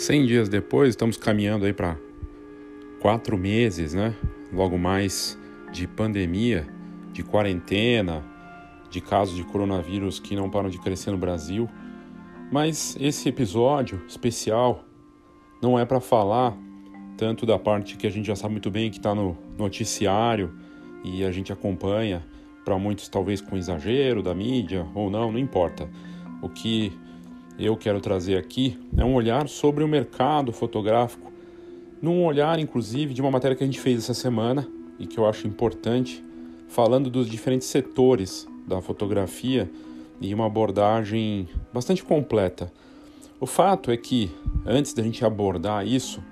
100 dias depois, estamos caminhando aí para quatro meses, né? Logo mais de pandemia, de quarentena, de casos de coronavírus que não param de crescer no Brasil. Mas esse episódio especial não é para falar tanto da parte que a gente já sabe muito bem que está no noticiário e a gente acompanha, para muitos talvez com exagero da mídia ou não, não importa. O que eu quero trazer aqui é um olhar sobre o mercado fotográfico, num olhar inclusive de uma matéria que a gente fez essa semana e que eu acho importante, falando dos diferentes setores da fotografia e uma abordagem bastante completa. O fato é que, antes da gente abordar isso,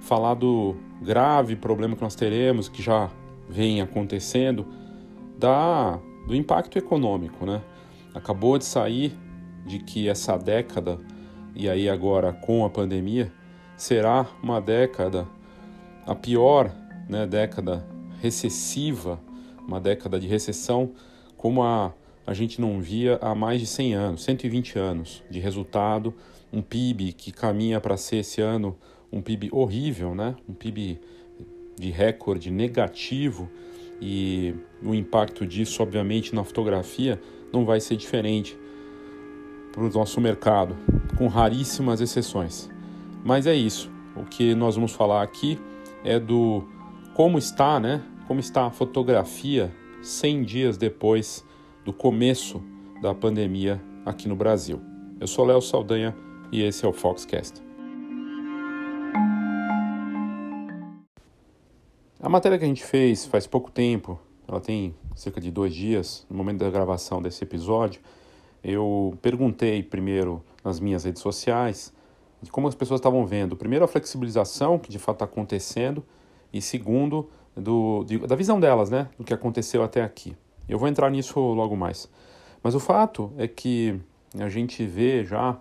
falar do grave problema que nós teremos, que já vem acontecendo, da, do impacto econômico. Né? Acabou de sair de que essa década, e aí agora com a pandemia, será uma década, a pior né, década recessiva, uma década de recessão, como a, a gente não via há mais de 100 anos, 120 anos de resultado, um PIB que caminha para ser esse ano um PIB horrível, né? um PIB de recorde negativo, e o impacto disso, obviamente, na fotografia não vai ser diferente para o nosso mercado, com raríssimas exceções. Mas é isso. O que nós vamos falar aqui é do como está, né? Como está a fotografia 100 dias depois do começo da pandemia aqui no Brasil. Eu sou Léo Saldanha e esse é o Foxcast. A matéria que a gente fez faz pouco tempo, ela tem cerca de dois dias, no momento da gravação desse episódio, eu perguntei primeiro nas minhas redes sociais de como as pessoas estavam vendo. Primeiro, a flexibilização que de fato está acontecendo, e segundo, do, de, da visão delas, né, do que aconteceu até aqui. Eu vou entrar nisso logo mais. Mas o fato é que a gente vê já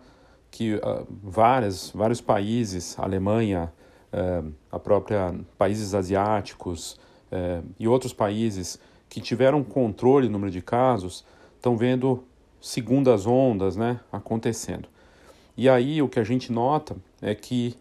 que uh, várias, vários países, Alemanha, uh, a própria países asiáticos uh, e outros países que tiveram controle do número de casos, estão vendo segundas ondas né, acontecendo. E aí o que a gente nota é que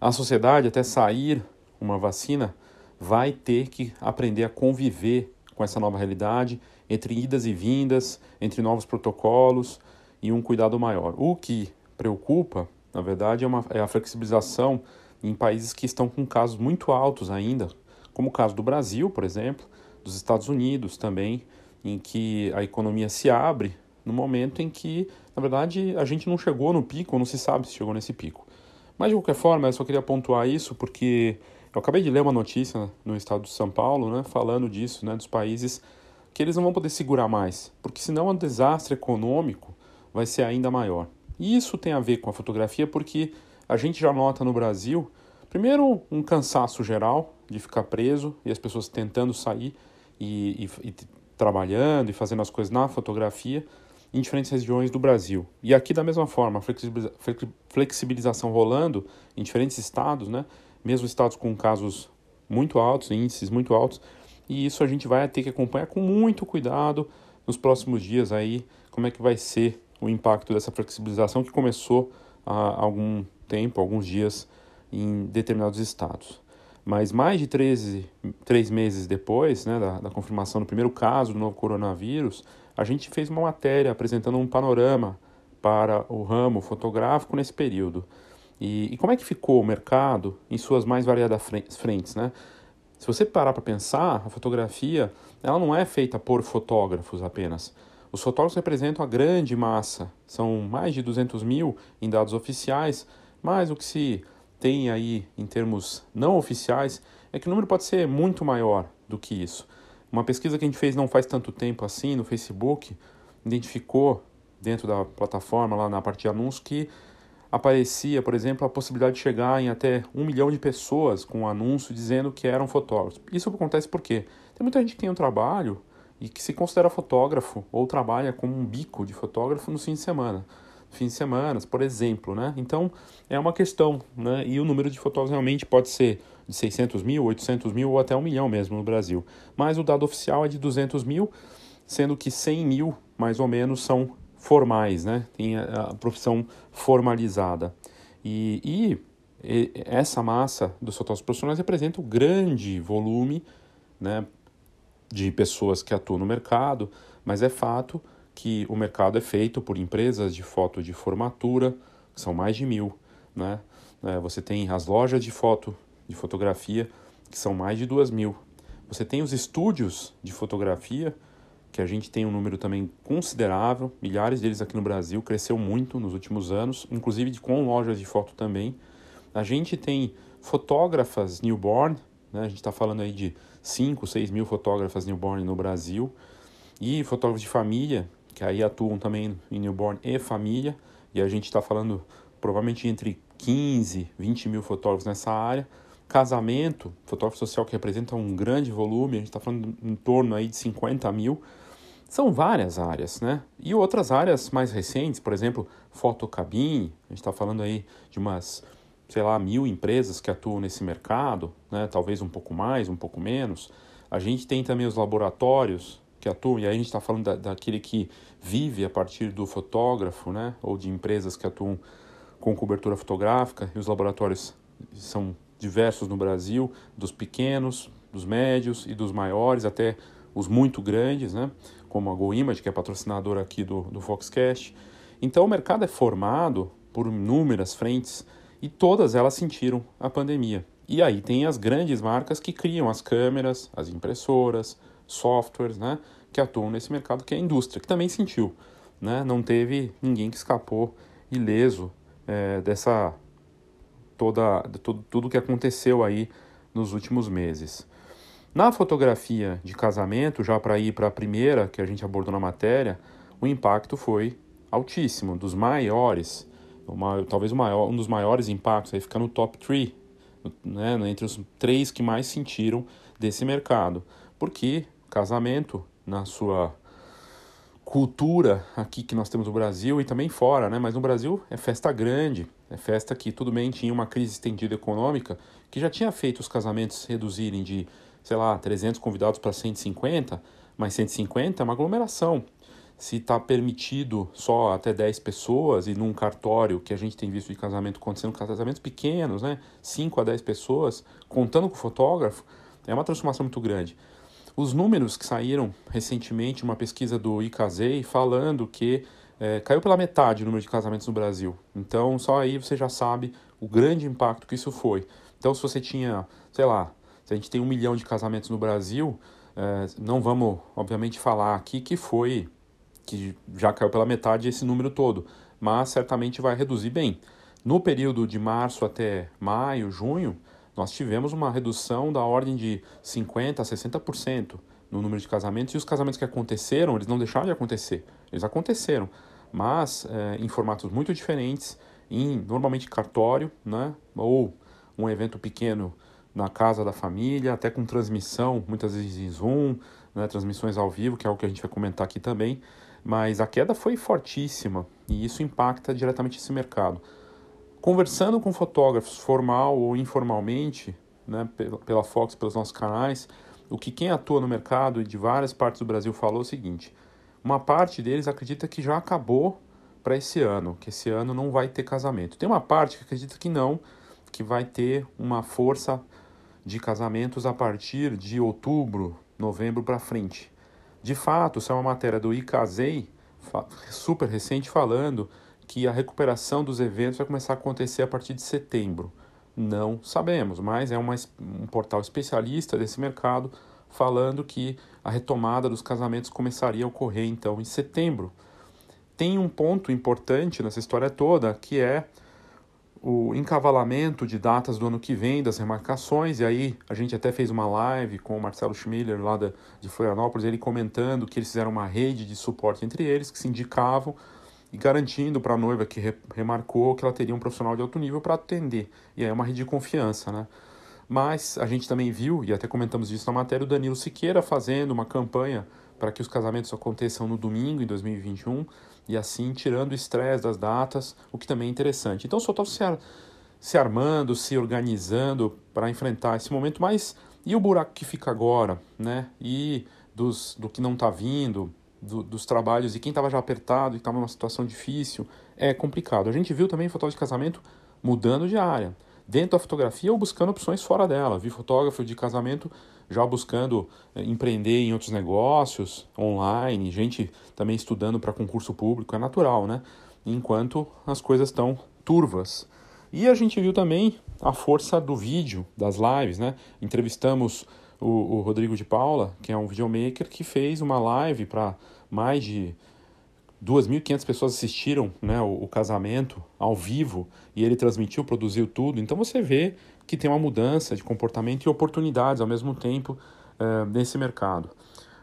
a sociedade, até sair uma vacina, vai ter que aprender a conviver com essa nova realidade, entre idas e vindas, entre novos protocolos e um cuidado maior. O que preocupa, na verdade, é, uma, é a flexibilização em países que estão com casos muito altos ainda, como o caso do Brasil, por exemplo, dos Estados Unidos também, em que a economia se abre no momento em que, na verdade, a gente não chegou no pico, não se sabe se chegou nesse pico. Mas, de qualquer forma, eu só queria pontuar isso porque eu acabei de ler uma notícia no estado de São Paulo, né, falando disso, né, dos países que eles não vão poder segurar mais, porque senão o desastre econômico vai ser ainda maior. E isso tem a ver com a fotografia porque a gente já nota no Brasil, primeiro, um cansaço geral de ficar preso e as pessoas tentando sair e, e, e trabalhando e fazendo as coisas na fotografia em diferentes regiões do Brasil. E aqui, da mesma forma, flexibilização rolando em diferentes estados, né? mesmo estados com casos muito altos, índices muito altos, e isso a gente vai ter que acompanhar com muito cuidado nos próximos dias aí, como é que vai ser o impacto dessa flexibilização que começou há algum tempo, alguns dias, em determinados estados. Mas mais de 13, três meses depois né, da, da confirmação do primeiro caso do novo coronavírus, a gente fez uma matéria apresentando um panorama para o ramo fotográfico nesse período. E, e como é que ficou o mercado em suas mais variadas frentes, né? Se você parar para pensar, a fotografia ela não é feita por fotógrafos apenas. Os fotógrafos representam a grande massa, são mais de 200 mil em dados oficiais, mas o que se tem aí em termos não oficiais é que o número pode ser muito maior do que isso. Uma pesquisa que a gente fez não faz tanto tempo assim no Facebook identificou dentro da plataforma, lá na parte de anúncios, que aparecia, por exemplo, a possibilidade de chegar em até um milhão de pessoas com um anúncio dizendo que eram fotógrafos. Isso acontece porque tem muita gente que tem um trabalho e que se considera fotógrafo ou trabalha como um bico de fotógrafo no fim de semana. Fim de semana, por exemplo, né? Então, é uma questão, né? E o número de fotógrafos realmente pode ser de 600 mil, 800 mil ou até um milhão mesmo no Brasil. Mas o dado oficial é de 200 mil, sendo que 100 mil, mais ou menos, são formais, né? Tem a, profissão formalizada. E, e essa massa dos fotógrafos profissionais representa o grande volume né, de pessoas que atuam no mercado, mas é fato que o mercado é feito por empresas de foto de formatura, que são mais de mil. Né? É, você tem as lojas de foto, de fotografia, que são mais de duas mil. Você tem os estúdios de fotografia, que a gente tem um número também considerável, milhares deles aqui no Brasil, cresceu muito nos últimos anos, inclusive com lojas de foto também. A gente tem fotógrafas newborn, né? a gente está falando aí de 5, 6 mil fotógrafas newborn no Brasil, e fotógrafos de família, que aí atuam também em newborn e família, e a gente está falando provavelmente entre 15, 20 mil fotógrafos nessa área. Casamento, fotógrafo social que representa um grande volume, a gente está falando em torno aí de 50 mil. São várias áreas, né? E outras áreas mais recentes, por exemplo, fotocabine, a gente está falando aí de umas, sei lá, mil empresas que atuam nesse mercado, né? Talvez um pouco mais, um pouco menos. A gente tem também os laboratórios que atuam, e aí a gente está falando da, daquele que vive a partir do fotógrafo, né? Ou de empresas que atuam com cobertura fotográfica, e os laboratórios são diversos no Brasil, dos pequenos, dos médios e dos maiores, até os muito grandes, né? como a GoImage, que é patrocinadora aqui do, do Foxcast. Então o mercado é formado por inúmeras frentes e todas elas sentiram a pandemia. E aí tem as grandes marcas que criam as câmeras, as impressoras, softwares, né, que atuam nesse mercado, que é a indústria, que também sentiu. Né? Não teve ninguém que escapou ileso é, dessa toda tudo, tudo que aconteceu aí nos últimos meses. Na fotografia de casamento, já para ir para a primeira que a gente abordou na matéria, o impacto foi altíssimo, dos maiores, uma, talvez maior, um dos maiores impactos, aí fica no top 3, né, entre os três que mais sentiram desse mercado. Porque casamento, na sua cultura aqui que nós temos no Brasil e também fora, né? Mas no Brasil é festa grande, festa que tudo bem tinha uma crise estendida econômica que já tinha feito os casamentos reduzirem de sei lá, 300 convidados para 150, mas 150 é uma aglomeração. Se está permitido só até 10 pessoas e num cartório que a gente tem visto de casamento acontecendo, casamentos pequenos, né? 5 a 10 pessoas, contando com o fotógrafo, é uma transformação muito grande. Os números que saíram recentemente, uma pesquisa do ICASEI, falando que é, caiu pela metade o número de casamentos no Brasil. Então, só aí você já sabe o grande impacto que isso foi. Então, se você tinha, sei lá, se a gente tem um milhão de casamentos no Brasil, é, não vamos, obviamente, falar aqui que foi, que já caiu pela metade esse número todo, mas certamente vai reduzir bem. No período de março até maio, junho, nós tivemos uma redução da ordem de 50% a 60% no número de casamentos, e os casamentos que aconteceram, eles não deixaram de acontecer, eles aconteceram, mas é, em formatos muito diferentes, em normalmente cartório, né, ou um evento pequeno na casa da família, até com transmissão, muitas vezes em Zoom, né, transmissões ao vivo, que é algo que a gente vai comentar aqui também. Mas a queda foi fortíssima e isso impacta diretamente esse mercado. Conversando com fotógrafos, formal ou informalmente, né, pela Fox, pelos nossos canais, o que quem atua no mercado e de várias partes do Brasil falou é o seguinte: uma parte deles acredita que já acabou para esse ano, que esse ano não vai ter casamento. Tem uma parte que acredita que não, que vai ter uma força de casamentos a partir de outubro, novembro para frente. De fato, isso é uma matéria do ICASEI, super recente, falando que a recuperação dos eventos vai começar a acontecer a partir de setembro. Não sabemos, mas é uma, um portal especialista desse mercado falando que a retomada dos casamentos começaria a ocorrer então em setembro. Tem um ponto importante nessa história toda que é o encavalamento de datas do ano que vem, das remarcações, e aí a gente até fez uma live com o Marcelo Schmiller lá de Florianópolis, ele comentando que eles fizeram uma rede de suporte entre eles, que se indicavam e garantindo para a noiva que re, remarcou que ela teria um profissional de alto nível para atender. E aí é uma rede de confiança, né? Mas a gente também viu, e até comentamos isso na matéria, o Danilo Siqueira fazendo uma campanha para que os casamentos aconteçam no domingo em 2021 e assim tirando o estresse das datas, o que também é interessante. Então, só estou se, ar se armando, se organizando para enfrentar esse momento, mas e o buraco que fica agora, né? E dos, do que não está vindo, do, dos trabalhos e quem estava já apertado e estava numa situação difícil, é complicado. A gente viu também fotógrafo de casamento mudando de área. dentro da fotografia ou buscando opções fora dela. Vi fotógrafo de casamento já buscando eh, empreender em outros negócios, online, gente também estudando para concurso público, é natural, né? Enquanto as coisas estão turvas. E a gente viu também a força do vídeo, das lives, né? Entrevistamos o, o Rodrigo de Paula, que é um videomaker, que fez uma live para mais de 2.500 pessoas assistiram né, o, o, casamento ao vivo e ele transmitiu, produziu tudo. Então você vê que tem uma mudança de comportamento e oportunidades ao mesmo tempo uh, nesse mercado.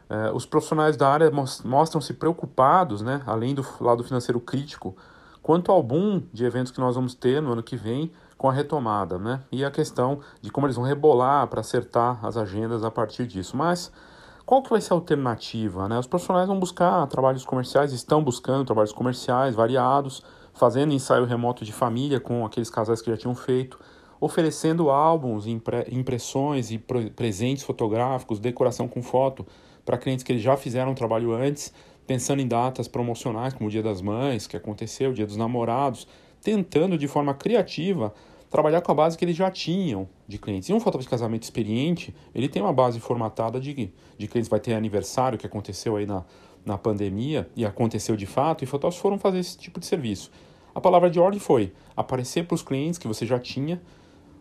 Uh, os profissionais da área mostram-se preocupados, né, além do lado financeiro crítico, quanto ao boom de eventos que nós vamos ter no ano que vem com a retomada, né? E a questão de como eles vão rebolar para acertar as agendas a partir disso. Mas qual que vai ser a alternativa, né? Os profissionais vão buscar trabalhos comerciais, estão buscando trabalhos comerciais variados, fazendo ensaio remoto de família com aqueles casais que já tinham feito, oferecendo álbuns, impressões e presentes fotográficos, decoração com foto para clientes que já fizeram trabalho antes, pensando em datas promocionais, como o Dia das Mães, que aconteceu, o Dia dos Namorados, tentando de forma criativa trabalhar com a base que eles já tinham de clientes. E um fotógrafo de casamento experiente, ele tem uma base formatada de, de clientes. Vai ter aniversário que aconteceu aí na, na pandemia e aconteceu de fato, e fotógrafos foram fazer esse tipo de serviço. A palavra de ordem foi aparecer para os clientes que você já tinha,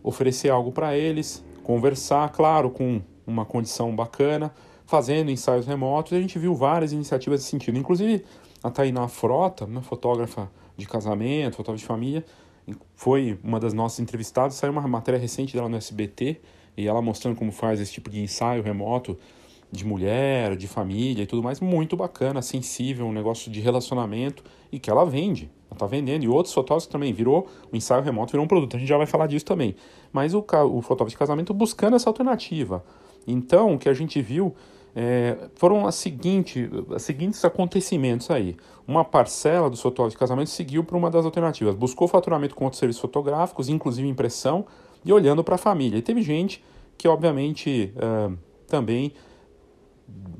oferecer algo para eles, conversar, claro, com uma condição bacana, fazendo ensaios remotos. A gente viu várias iniciativas nesse sentido, inclusive a Tainá Frota, uma fotógrafa de casamento, fotógrafa de família, foi uma das nossas entrevistadas. Saiu uma matéria recente dela no SBT e ela mostrando como faz esse tipo de ensaio remoto de mulher, de família e tudo mais, muito bacana, sensível, um negócio de relacionamento e que ela vende. Ela está vendendo. E outros fotógrafos também virou, o ensaio remoto virou um produto. A gente já vai falar disso também. Mas o, o fotógrafo de casamento buscando essa alternativa. Então, o que a gente viu é, foram as, seguinte, seguintes acontecimentos aí. Uma parcela dos fotógrafos de casamento seguiu para uma das alternativas. Buscou faturamento com outros serviços fotográficos, inclusive impressão, e olhando para a família. E teve gente que, obviamente, uh, também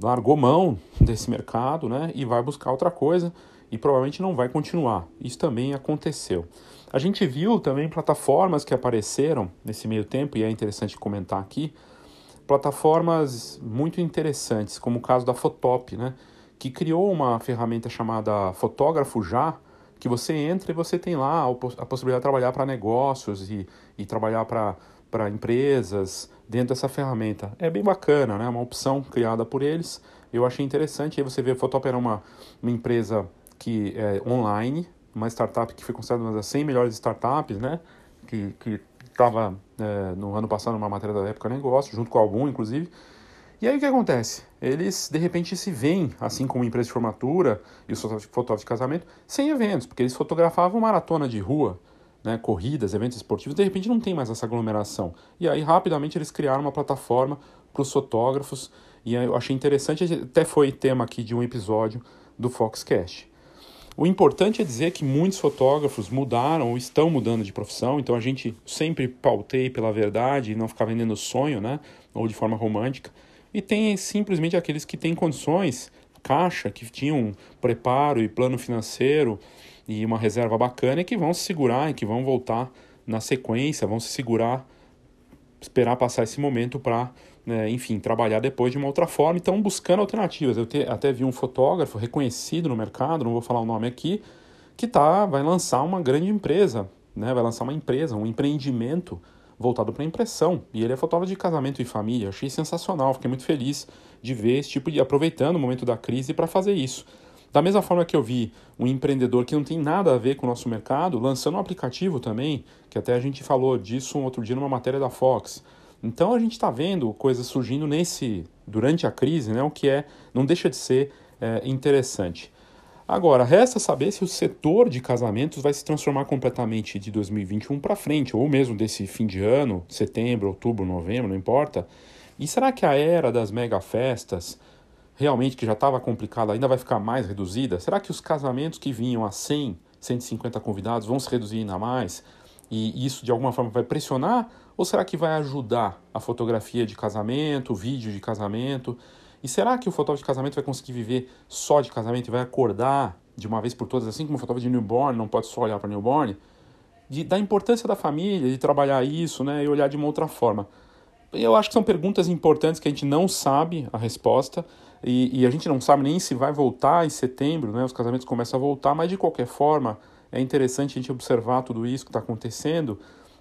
largou mão desse mercado né, e vai buscar outra coisa e provavelmente não vai continuar. Isso também aconteceu. A gente viu também plataformas que apareceram nesse meio tempo, e é interessante comentar aqui, plataformas muito interessantes, como o caso da Fotop, né, que criou uma ferramenta chamada Fotógrafo Já, que você entra e você tem lá a possibilidade de trabalhar para negócios e, e trabalhar para empresas dentro dessa ferramenta. É bem bacana, né? Uma opção criada por eles. Eu achei interessante. Aí você vê, a Fotop era uma, uma empresa que é online, uma startup que foi considerada uma das 100 melhores startups, né? Que estava é, no ano passado numa matéria da época negócio, junto com o Album, inclusive. E aí o que acontece? Eles de repente se veem, assim como empresa de formatura e os fotógrafos de casamento, sem eventos, porque eles fotografavam maratona de rua, né, corridas, eventos esportivos, de repente não tem mais essa aglomeração. E aí rapidamente eles criaram uma plataforma para os fotógrafos, e eu achei interessante, até foi tema aqui de um episódio do Foxcast. O importante é dizer que muitos fotógrafos mudaram ou estão mudando de profissão, então a gente sempre pautei pela verdade e não ficar vendendo sonho, né, ou de forma romântica. E tem simplesmente aqueles que têm condições, caixa, que tinham preparo e plano financeiro e uma reserva bacana e que vão se segurar e que vão voltar na sequência, vão se segurar, esperar passar esse momento para, né, enfim, trabalhar depois de uma outra forma. Então, buscando alternativas. Eu te, até vi um fotógrafo reconhecido no mercado, não vou falar o nome aqui, que tá, vai lançar uma grande empresa, né, vai lançar uma empresa, um empreendimento voltado para impressão. E ele é fotógrafo de casamento e família. Eu achei sensacional, fiquei muito feliz de ver esse tipo de aproveitando o momento da crise para fazer isso. Da mesma forma que eu vi um empreendedor que não tem nada a ver com o nosso mercado, lançando um aplicativo também, que até a gente falou disso um outro dia numa matéria da Fox. Então a gente está vendo coisas surgindo nesse durante a crise, né, o que é não deixa de ser é, interessante. Agora, resta saber se o setor de casamentos vai se transformar completamente de 2021 para frente, ou mesmo desse fim de ano, setembro, outubro, novembro, não importa. E será que a era das mega festas, realmente que já estava complicada, ainda vai ficar mais reduzida? Será que os casamentos que vinham a 100, 150 convidados vão se reduzir ainda mais? E isso de alguma forma vai pressionar? Ou será que vai ajudar a fotografia de casamento, o vídeo de casamento? E será que o fotógrafo de casamento vai conseguir viver só de casamento e vai acordar de uma vez por todas, assim como o fotógrafo de newborn não pode só olhar para newborn? de, da importância da família, de trabalhar isso, né, e olhar de uma outra forma. Eu acho que são perguntas importantes que a gente não sabe a resposta e, e, a gente não sabe nem se vai voltar em setembro, né? Os casamentos começam a voltar, mas de qualquer forma é interessante a gente observar tudo isso que está acontecendo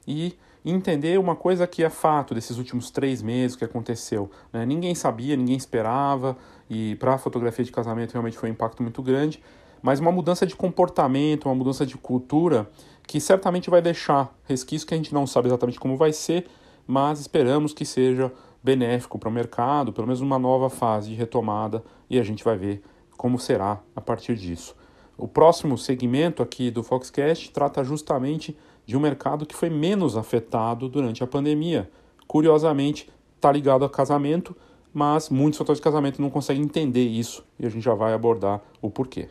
e entender uma coisa que é fato desses últimos três meses que aconteceu. Né? Ninguém sabia, ninguém esperava e para a fotografia de casamento realmente foi um impacto muito grande, mas uma mudança de comportamento, uma mudança de cultura que certamente vai deixar resquícios que a gente não sabe exatamente como vai ser, mas esperamos que seja benéfico para o mercado, pelo menos uma nova fase de retomada, e a gente vai ver como será a partir disso. O próximo segmento aqui do Foxcast trata justamente de um mercado que foi menos afetado durante a pandemia. Curiosamente, está ligado a casamento, mas muitos fatores de casamento não conseguem entender isso e a gente já vai abordar o porquê.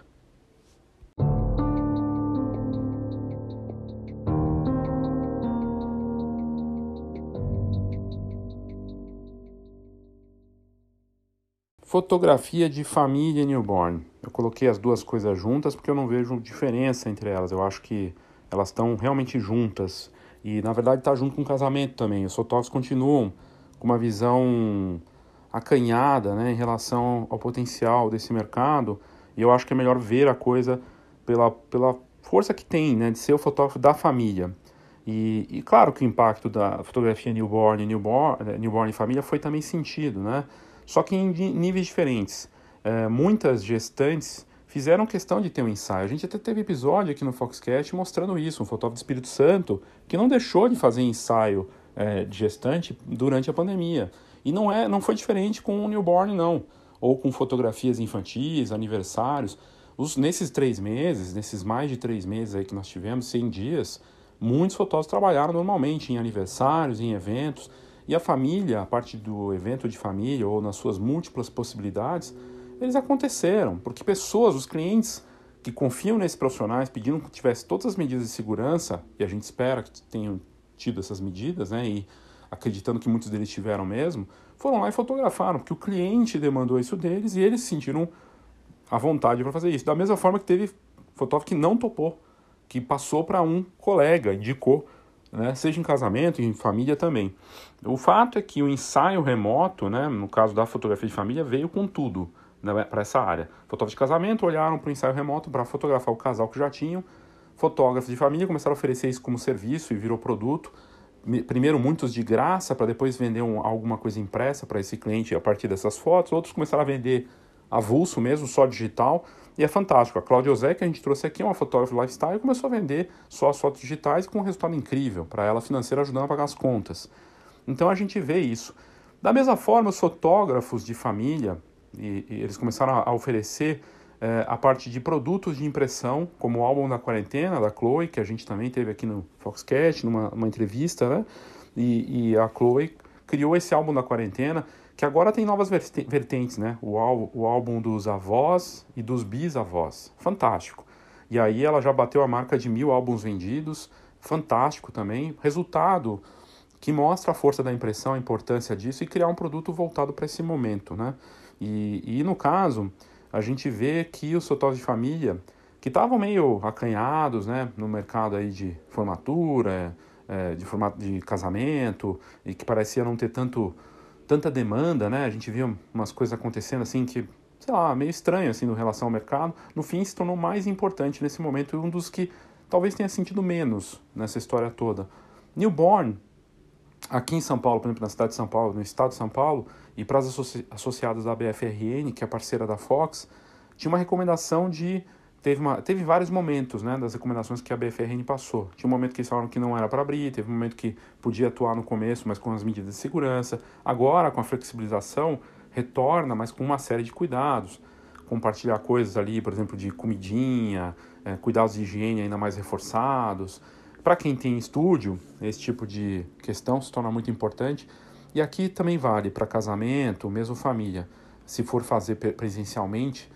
Fotografia de família newborn. Eu coloquei as duas coisas juntas porque eu não vejo diferença entre elas. Eu acho que elas estão realmente juntas. E na verdade está junto com o casamento também. Os fotógrafos continuam com uma visão acanhada né, em relação ao potencial desse mercado. E eu acho que é melhor ver a coisa pela, pela força que tem né, de ser o fotógrafo da família. E, e claro que o impacto da fotografia newborn, newborn, newborn e família foi também sentido, né? Só que em níveis diferentes. É, muitas gestantes fizeram questão de ter um ensaio. A gente até teve episódio aqui no Foxcast mostrando isso, um fotógrafo do Espírito Santo que não deixou de fazer ensaio é, de gestante durante a pandemia. E não, é, não foi diferente com o newborn, não. Ou com fotografias infantis, aniversários. Os, nesses três meses, nesses mais de três meses aí que nós tivemos, 100 dias, muitos fotógrafos trabalharam normalmente em aniversários, em eventos. E a família, a parte do evento de família ou nas suas múltiplas possibilidades, eles aconteceram, porque pessoas, os clientes que confiam nesses profissionais, pedindo que tivesse todas as medidas de segurança, e a gente espera que tenham tido essas medidas, né, e acreditando que muitos deles tiveram mesmo, foram lá e fotografaram, porque o cliente demandou isso deles e eles se sentiram à vontade para fazer isso. Da mesma forma que teve fotógrafo que não topou, que passou para um colega, indicou né, seja em casamento, em família também. O fato é que o ensaio remoto, né, no caso da fotografia de família, veio com tudo né, para essa área. Fotógrafos de casamento olharam para o ensaio remoto para fotografar o casal que já tinham. Fotógrafos de família começaram a oferecer isso como serviço e virou produto. Primeiro, muitos de graça, para depois vender um, alguma coisa impressa para esse cliente a partir dessas fotos. Outros começaram a vender avulso mesmo, só digital. E é fantástico. A Cláudia Ozé, que a gente trouxe aqui, é uma fotógrafa lifestyle, começou a vender só as fotos digitais com um resultado incrível para ela financeira, ajudando a pagar as contas. Então a gente vê isso. Da mesma forma, os fotógrafos de família, e, e eles começaram a, a oferecer é, a parte de produtos de impressão, como o álbum da quarentena, da Chloe, que a gente também teve aqui no Foxcast, numa, numa entrevista, né? E, e a Chloe criou esse álbum da quarentena que agora tem novas vertentes, né? O, álbum, o álbum dos avós e dos bisavós. Fantástico. E aí ela já bateu a marca de mil álbuns vendidos. Fantástico também. Resultado que mostra a força da impressão, a importância disso e criar um produto voltado para esse momento, né? E, e no caso, a gente vê que os fotógrafos de família, que estavam meio acanhados, né? No mercado aí de formatura, é, de, formato de casamento, e que parecia não ter tanto tanta demanda, né? A gente via umas coisas acontecendo assim que, sei lá, meio estranho assim no relação ao mercado. No fim, se tornou mais importante nesse momento e um dos que talvez tenha sentido menos nessa história toda. Newborn, aqui em São Paulo, por exemplo, na cidade de São Paulo, no estado de São Paulo, e para as associ associadas da BFRN, que é parceira da Fox, tinha uma recomendação de teve, uma, teve vários momentos né, das recomendações que a BFRN passou. Tinha um momento que eles falaram que não era para abrir, teve um momento que podia atuar no começo, mas com as medidas de segurança. Agora, com a flexibilização, retorna, mas com uma série de cuidados. Compartilhar coisas ali, por exemplo, de comidinha, é, cuidados de higiene ainda mais reforçados. Para quem tem estúdio, esse tipo de questão se torna muito importante. E aqui também vale para casamento, mesmo família. Se for fazer presencialmente,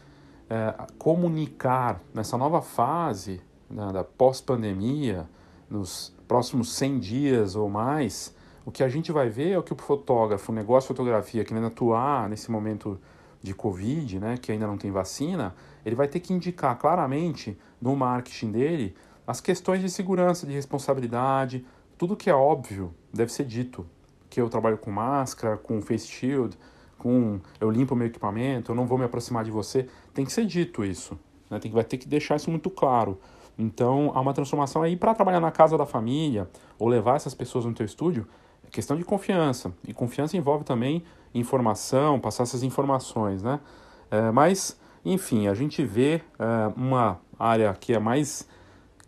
é, comunicar nessa nova fase né, da pós-pandemia, nos próximos 100 dias ou mais, o que a gente vai ver é o que o fotógrafo, o negócio de fotografia, querendo atuar nesse momento de Covid, né, que ainda não tem vacina, ele vai ter que indicar claramente no marketing dele as questões de segurança, de responsabilidade, tudo que é óbvio deve ser dito. Que eu trabalho com máscara, com face shield, com eu limpo meu equipamento, eu não vou me aproximar de você. Tem que ser dito isso. Né? Tem que, vai ter que deixar isso muito claro. Então, há uma transformação aí para trabalhar na casa da família ou levar essas pessoas no teu estúdio, é questão de confiança. E confiança envolve também informação, passar essas informações, né? É, mas, enfim, a gente vê é, uma área que é mais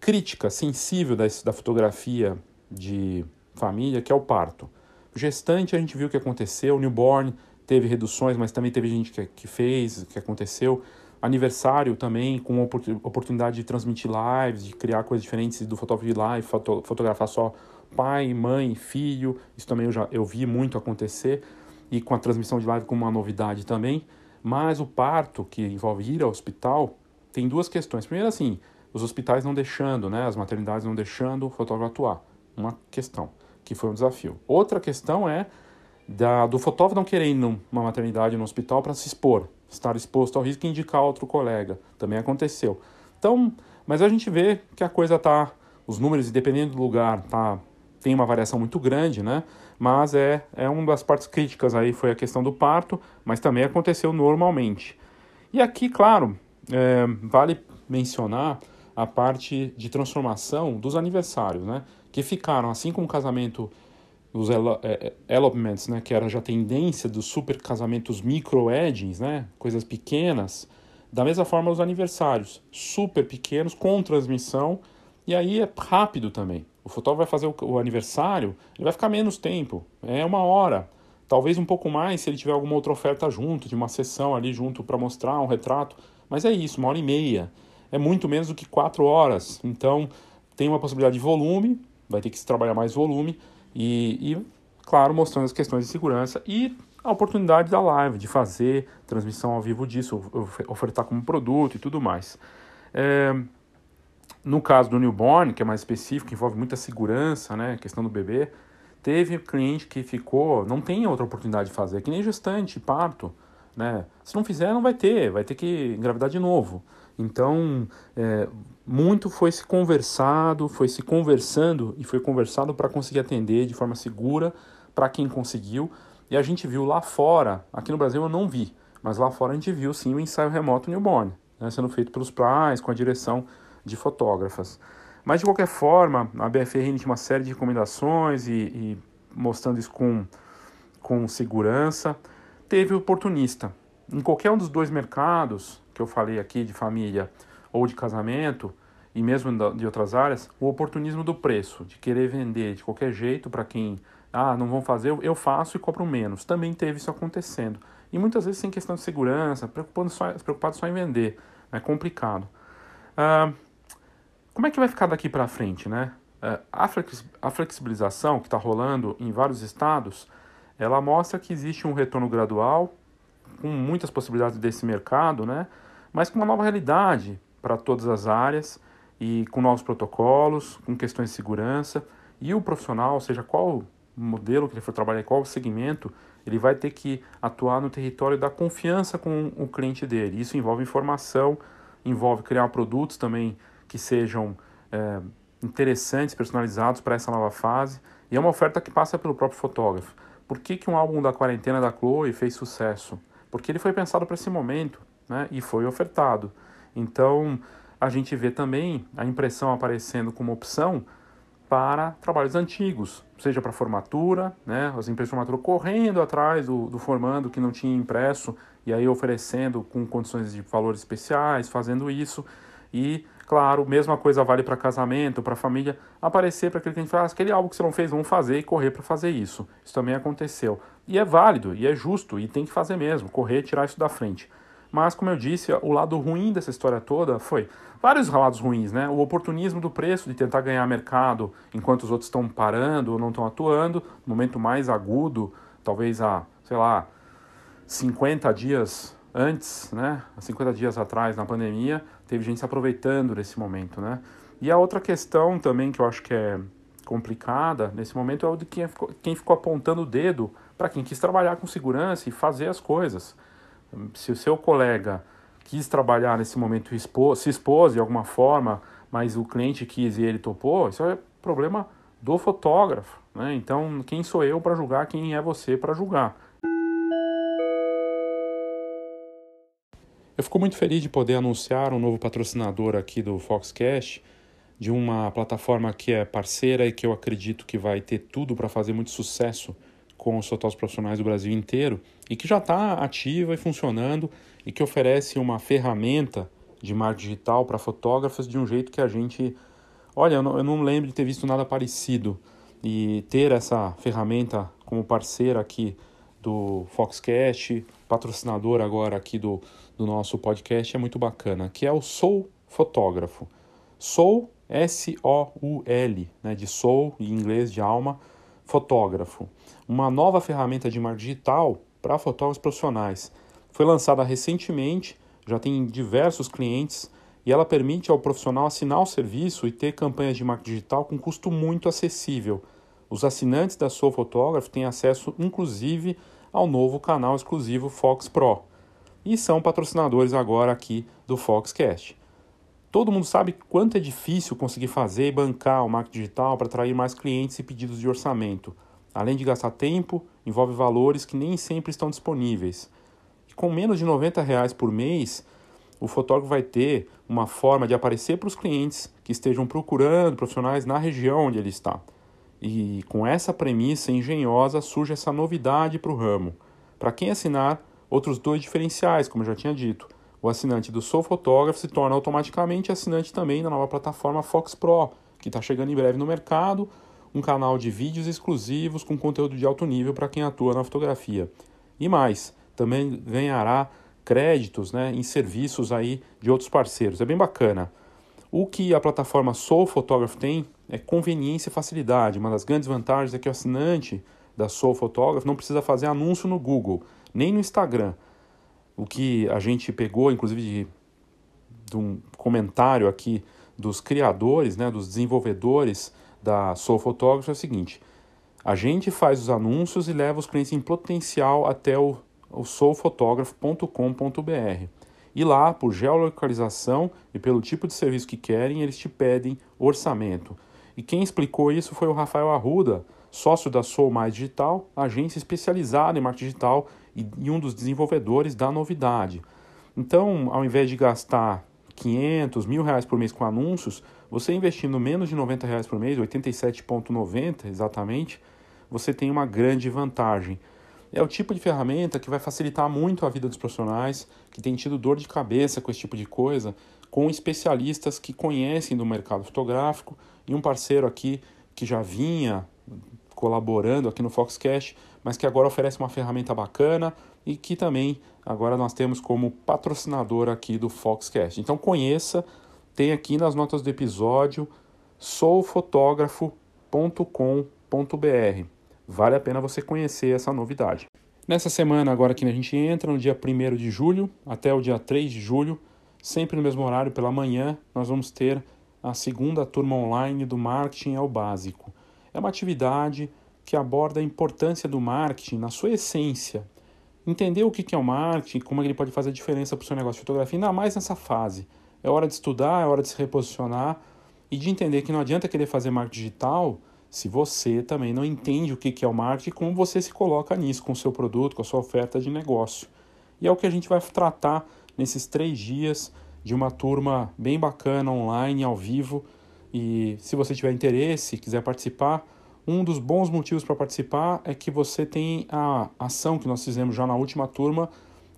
crítica, sensível da, da fotografia de família, que é o parto. Gestante, a gente viu o que aconteceu, o newborn teve reduções, mas também teve gente que, que fez, que aconteceu aniversário também, com oportunidade de transmitir lives, de criar coisas diferentes do fotógrafo de live, foto, fotografar só pai, mãe, filho. Isso também eu já eu vi muito acontecer e com a transmissão de live como uma novidade também. Mas o parto, que envolve ir ao hospital, tem duas questões. Primeiro, assim, os hospitais não deixando, né, as maternidades não deixando o fotógrafo atuar. Uma questão, que foi um desafio. Outra questão é da, do fotógrafo não querer ir numa maternidade, no hospital, para se expor estar exposto ao risco e indicar outro colega. Também aconteceu. Então, mas a gente vê que a coisa tá, os números, dependendo do lugar, tá, tem uma variação muito grande, né? Mas é, é uma das partes críticas aí foi a questão do parto, mas também aconteceu normalmente. E aqui, claro, é, vale mencionar a parte de transformação dos aniversários, né? Que ficaram, assim como o casamento os é, é, elopements, né, que era já tendência dos super casamentos micro-weddings, né, coisas pequenas, da mesma forma os aniversários, super pequenos, com transmissão, e aí é rápido também. O fotógrafo vai fazer o, o aniversário, ele vai ficar menos tempo, é uma hora, talvez um pouco mais se ele tiver alguma outra oferta junto, de uma sessão ali junto para mostrar um retrato, mas é isso, uma hora e meia, é muito menos do que quatro horas, então tem uma possibilidade de volume, vai ter que se trabalhar mais volume, e, e, claro, mostrando as questões de segurança e a oportunidade da live, de fazer transmissão ao vivo disso, ofertar como produto e tudo mais. É, no caso do newborn, que é mais específico, envolve muita segurança, né, questão do bebê, teve cliente que ficou, não tem outra oportunidade de fazer, que nem gestante, parto, né? Se não fizer, não vai ter, vai ter que engravidar de novo. Então, é, muito foi se conversado, foi se conversando e foi conversado para conseguir atender de forma segura para quem conseguiu. E a gente viu lá fora, aqui no Brasil eu não vi, mas lá fora a gente viu sim o ensaio remoto newborn, né, sendo feito pelos pais, com a direção de fotógrafas. Mas de qualquer forma, a BFR tinha uma série de recomendações e, e mostrando isso com, com segurança. Teve oportunista. Em qualquer um dos dois mercados que eu falei aqui, de família, ou de casamento, e mesmo de outras áreas, o oportunismo do preço, de querer vender de qualquer jeito para quem, ah, não vão fazer, eu faço e cobro menos. Também teve isso acontecendo. E muitas vezes sem questão de segurança, preocupado só, preocupado só em vender. É complicado. Ah, como é que vai ficar daqui para frente, né? Ah, a flexibilização que está rolando em vários estados, ela mostra que existe um retorno gradual, com muitas possibilidades desse mercado, né? Mas com uma nova realidade, para todas as áreas e com novos protocolos, com questões de segurança. E o profissional, seja qual modelo que ele for trabalhar, qual segmento, ele vai ter que atuar no território da confiança com o cliente dele. Isso envolve informação, envolve criar produtos também que sejam é, interessantes, personalizados para essa nova fase. E é uma oferta que passa pelo próprio fotógrafo. Por que, que um álbum da quarentena da Chloe fez sucesso? Porque ele foi pensado para esse momento né, e foi ofertado. Então, a gente vê também a impressão aparecendo como opção para trabalhos antigos, seja para formatura, né, as empresas de formatura correndo atrás do, do formando que não tinha impresso e aí oferecendo com condições de valores especiais, fazendo isso. E, claro, mesma coisa vale para casamento, para família, aparecer para aquele que a gente fala, ah, aquele algo que você não fez, vamos fazer e correr para fazer isso. Isso também aconteceu. E é válido, e é justo, e tem que fazer mesmo, correr e tirar isso da frente. Mas, como eu disse, o lado ruim dessa história toda foi vários lados ruins, né? O oportunismo do preço, de tentar ganhar mercado enquanto os outros estão parando ou não estão atuando, no momento mais agudo, talvez há, sei lá, 50 dias antes, né? 50 dias atrás, na pandemia, teve gente se aproveitando desse momento, né? E a outra questão também que eu acho que é complicada nesse momento é o de quem ficou, quem ficou apontando o dedo para quem quis trabalhar com segurança e fazer as coisas. Se o seu colega quis trabalhar nesse momento, se expôs de alguma forma, mas o cliente quis e ele topou, isso é problema do fotógrafo. Né? Então, quem sou eu para julgar, quem é você para julgar? Eu fico muito feliz de poder anunciar um novo patrocinador aqui do Foxcast, de uma plataforma que é parceira e que eu acredito que vai ter tudo para fazer muito sucesso com os fotógrafos profissionais do Brasil inteiro e que já está ativa e funcionando e que oferece uma ferramenta de marketing digital para fotógrafos de um jeito que a gente. Olha, eu não, eu não lembro de ter visto nada parecido e ter essa ferramenta como parceira aqui do Foxcast, patrocinador agora aqui do, do nosso podcast, é muito bacana, que é o Sou Fotógrafo. Sou, S-O-U-L, né, de Soul, em inglês, de alma, fotógrafo. Uma nova ferramenta de marketing digital para fotógrafos profissionais. Foi lançada recentemente, já tem diversos clientes e ela permite ao profissional assinar o serviço e ter campanhas de marketing digital com custo muito acessível. Os assinantes da Soul Photograph têm acesso, inclusive, ao novo canal exclusivo Fox Pro e são patrocinadores agora aqui do Foxcast. Todo mundo sabe quanto é difícil conseguir fazer e bancar o marketing digital para atrair mais clientes e pedidos de orçamento. Além de gastar tempo, envolve valores que nem sempre estão disponíveis. E com menos de 90 reais por mês, o fotógrafo vai ter uma forma de aparecer para os clientes que estejam procurando profissionais na região onde ele está. E com essa premissa engenhosa surge essa novidade para o ramo. Para quem assinar, outros dois diferenciais, como eu já tinha dito. O assinante do Sou Fotógrafo se torna automaticamente assinante também da nova plataforma Fox Pro, que está chegando em breve no mercado, um canal de vídeos exclusivos com conteúdo de alto nível para quem atua na fotografia. E mais, também ganhará créditos né, em serviços aí de outros parceiros. É bem bacana. O que a plataforma Soul Photograph tem é conveniência e facilidade. Uma das grandes vantagens é que o assinante da Soul Photograph não precisa fazer anúncio no Google, nem no Instagram. O que a gente pegou, inclusive, de, de um comentário aqui dos criadores, né, dos desenvolvedores da Soul Photograph é o seguinte: a gente faz os anúncios e leva os clientes em potencial até o, o soulphotograph.com.br. E lá, por geolocalização e pelo tipo de serviço que querem, eles te pedem orçamento. E quem explicou isso foi o Rafael Arruda, sócio da Sou Mais Digital, agência especializada em marketing digital e um dos desenvolvedores da novidade. Então, ao invés de gastar 500, mil reais por mês com anúncios, você investindo menos de 90 reais por mês, 87,90 exatamente, você tem uma grande vantagem é o tipo de ferramenta que vai facilitar muito a vida dos profissionais que têm tido dor de cabeça com esse tipo de coisa, com especialistas que conhecem do mercado fotográfico e um parceiro aqui que já vinha colaborando aqui no Foxcast, mas que agora oferece uma ferramenta bacana e que também agora nós temos como patrocinador aqui do Foxcast. Então conheça, tem aqui nas notas do episódio soufotógrafo.com.br. Vale a pena você conhecer essa novidade. Nessa semana, agora que a gente entra, no dia 1 de julho até o dia 3 de julho, sempre no mesmo horário, pela manhã, nós vamos ter a segunda turma online do Marketing ao Básico. É uma atividade que aborda a importância do marketing na sua essência. Entender o que é o marketing, como ele pode fazer diferença para o seu negócio de fotografia, ainda mais nessa fase. É hora de estudar, é hora de se reposicionar e de entender que não adianta querer fazer marketing digital se você também não entende o que é o marketing, como você se coloca nisso, com o seu produto, com a sua oferta de negócio. E é o que a gente vai tratar nesses três dias de uma turma bem bacana, online, ao vivo. E se você tiver interesse, quiser participar, um dos bons motivos para participar é que você tem a ação que nós fizemos já na última turma